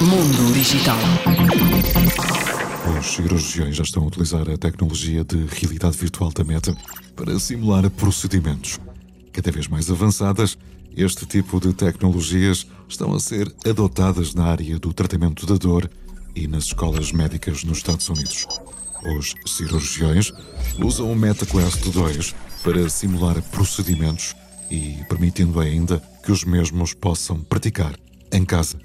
Mundo Digital. Os cirurgiões já estão a utilizar a tecnologia de realidade virtual da Meta para simular procedimentos. Cada vez mais avançadas, este tipo de tecnologias estão a ser adotadas na área do tratamento da dor e nas escolas médicas nos Estados Unidos. Os cirurgiões usam o MetaQuest 2 para simular procedimentos e permitindo ainda que os mesmos possam praticar em casa.